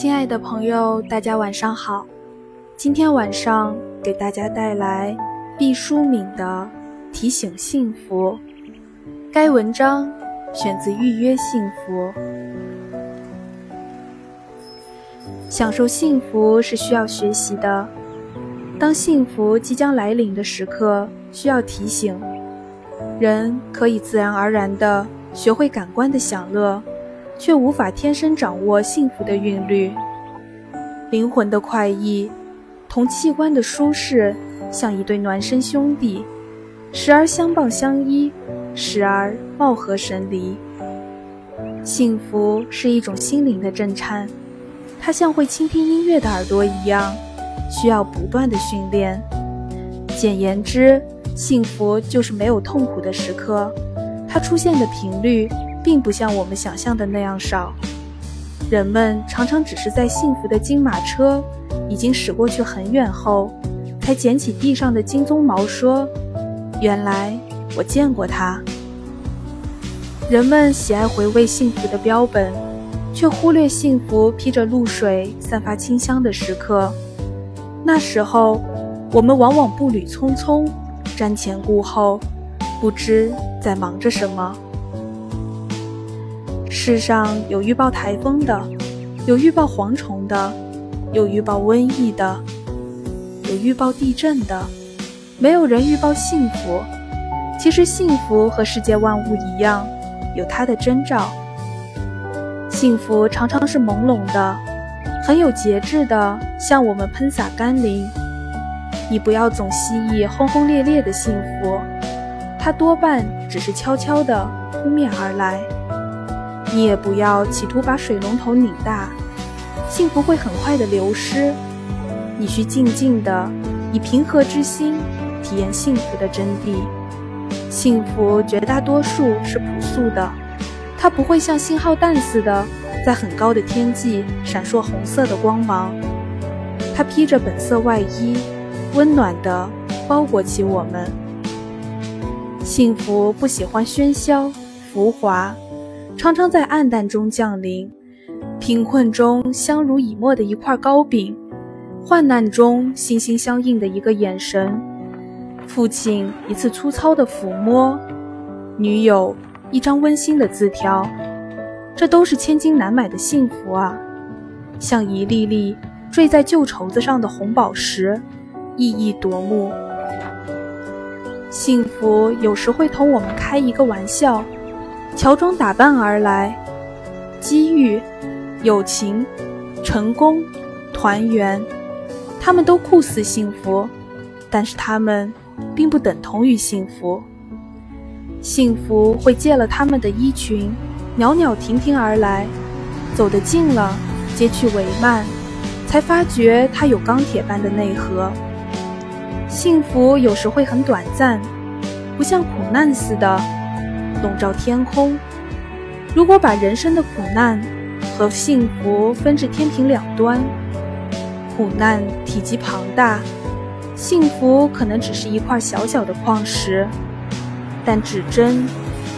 亲爱的朋友，大家晚上好。今天晚上给大家带来毕淑敏的《提醒幸福》。该文章选自《预约幸福》。享受幸福是需要学习的。当幸福即将来临的时刻，需要提醒。人可以自然而然地学会感官的享乐。却无法天生掌握幸福的韵律，灵魂的快意同器官的舒适像一对孪生兄弟，时而相傍相依，时而貌合神离。幸福是一种心灵的震颤，它像会倾听音乐的耳朵一样，需要不断的训练。简言之，幸福就是没有痛苦的时刻，它出现的频率。并不像我们想象的那样少，人们常常只是在幸福的金马车已经驶过去很远后，才捡起地上的金鬃毛，说：“原来我见过它。”人们喜爱回味幸福的标本，却忽略幸福披着露水、散发清香的时刻。那时候，我们往往步履匆匆，瞻前顾后，不知在忙着什么。世上有预报台风的，有预报蝗虫的，有预报瘟疫的，有预报地震的，没有人预报幸福。其实幸福和世界万物一样，有它的征兆。幸福常常是朦胧的，很有节制的向我们喷洒甘霖。你不要总希冀轰轰烈烈的幸福，它多半只是悄悄地扑面而来。你也不要企图把水龙头拧大，幸福会很快的流失。你需静静的，以平和之心体验幸福的真谛。幸福绝大多数是朴素的，它不会像信号弹似的在很高的天际闪烁红色的光芒。它披着本色外衣，温暖的包裹起我们。幸福不喜欢喧嚣浮华。常常在暗淡中降临，贫困中相濡以沫的一块糕饼，患难中心心相印的一个眼神，父亲一次粗糙的抚摸，女友一张温馨的字条，这都是千金难买的幸福啊！像一粒粒坠在旧绸子上的红宝石，熠熠夺目。幸福有时会同我们开一个玩笑。乔装打扮而来，机遇、友情、成功、团圆，他们都酷似幸福，但是他们并不等同于幸福。幸福会借了他们的衣裙，袅袅婷婷而来，走得近了，揭去帷幔，才发觉它有钢铁般的内核。幸福有时会很短暂，不像苦难似的。笼罩天空。如果把人生的苦难和幸福分至天平两端，苦难体积庞大，幸福可能只是一块小小的矿石。但指针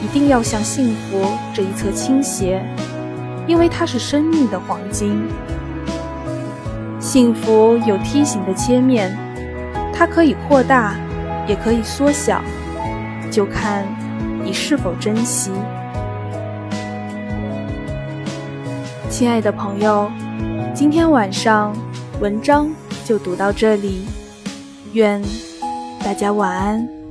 一定要向幸福这一侧倾斜，因为它是生命的黄金。幸福有梯形的切面，它可以扩大，也可以缩小，就看。你是否珍惜，亲爱的朋友？今天晚上文章就读到这里，愿大家晚安。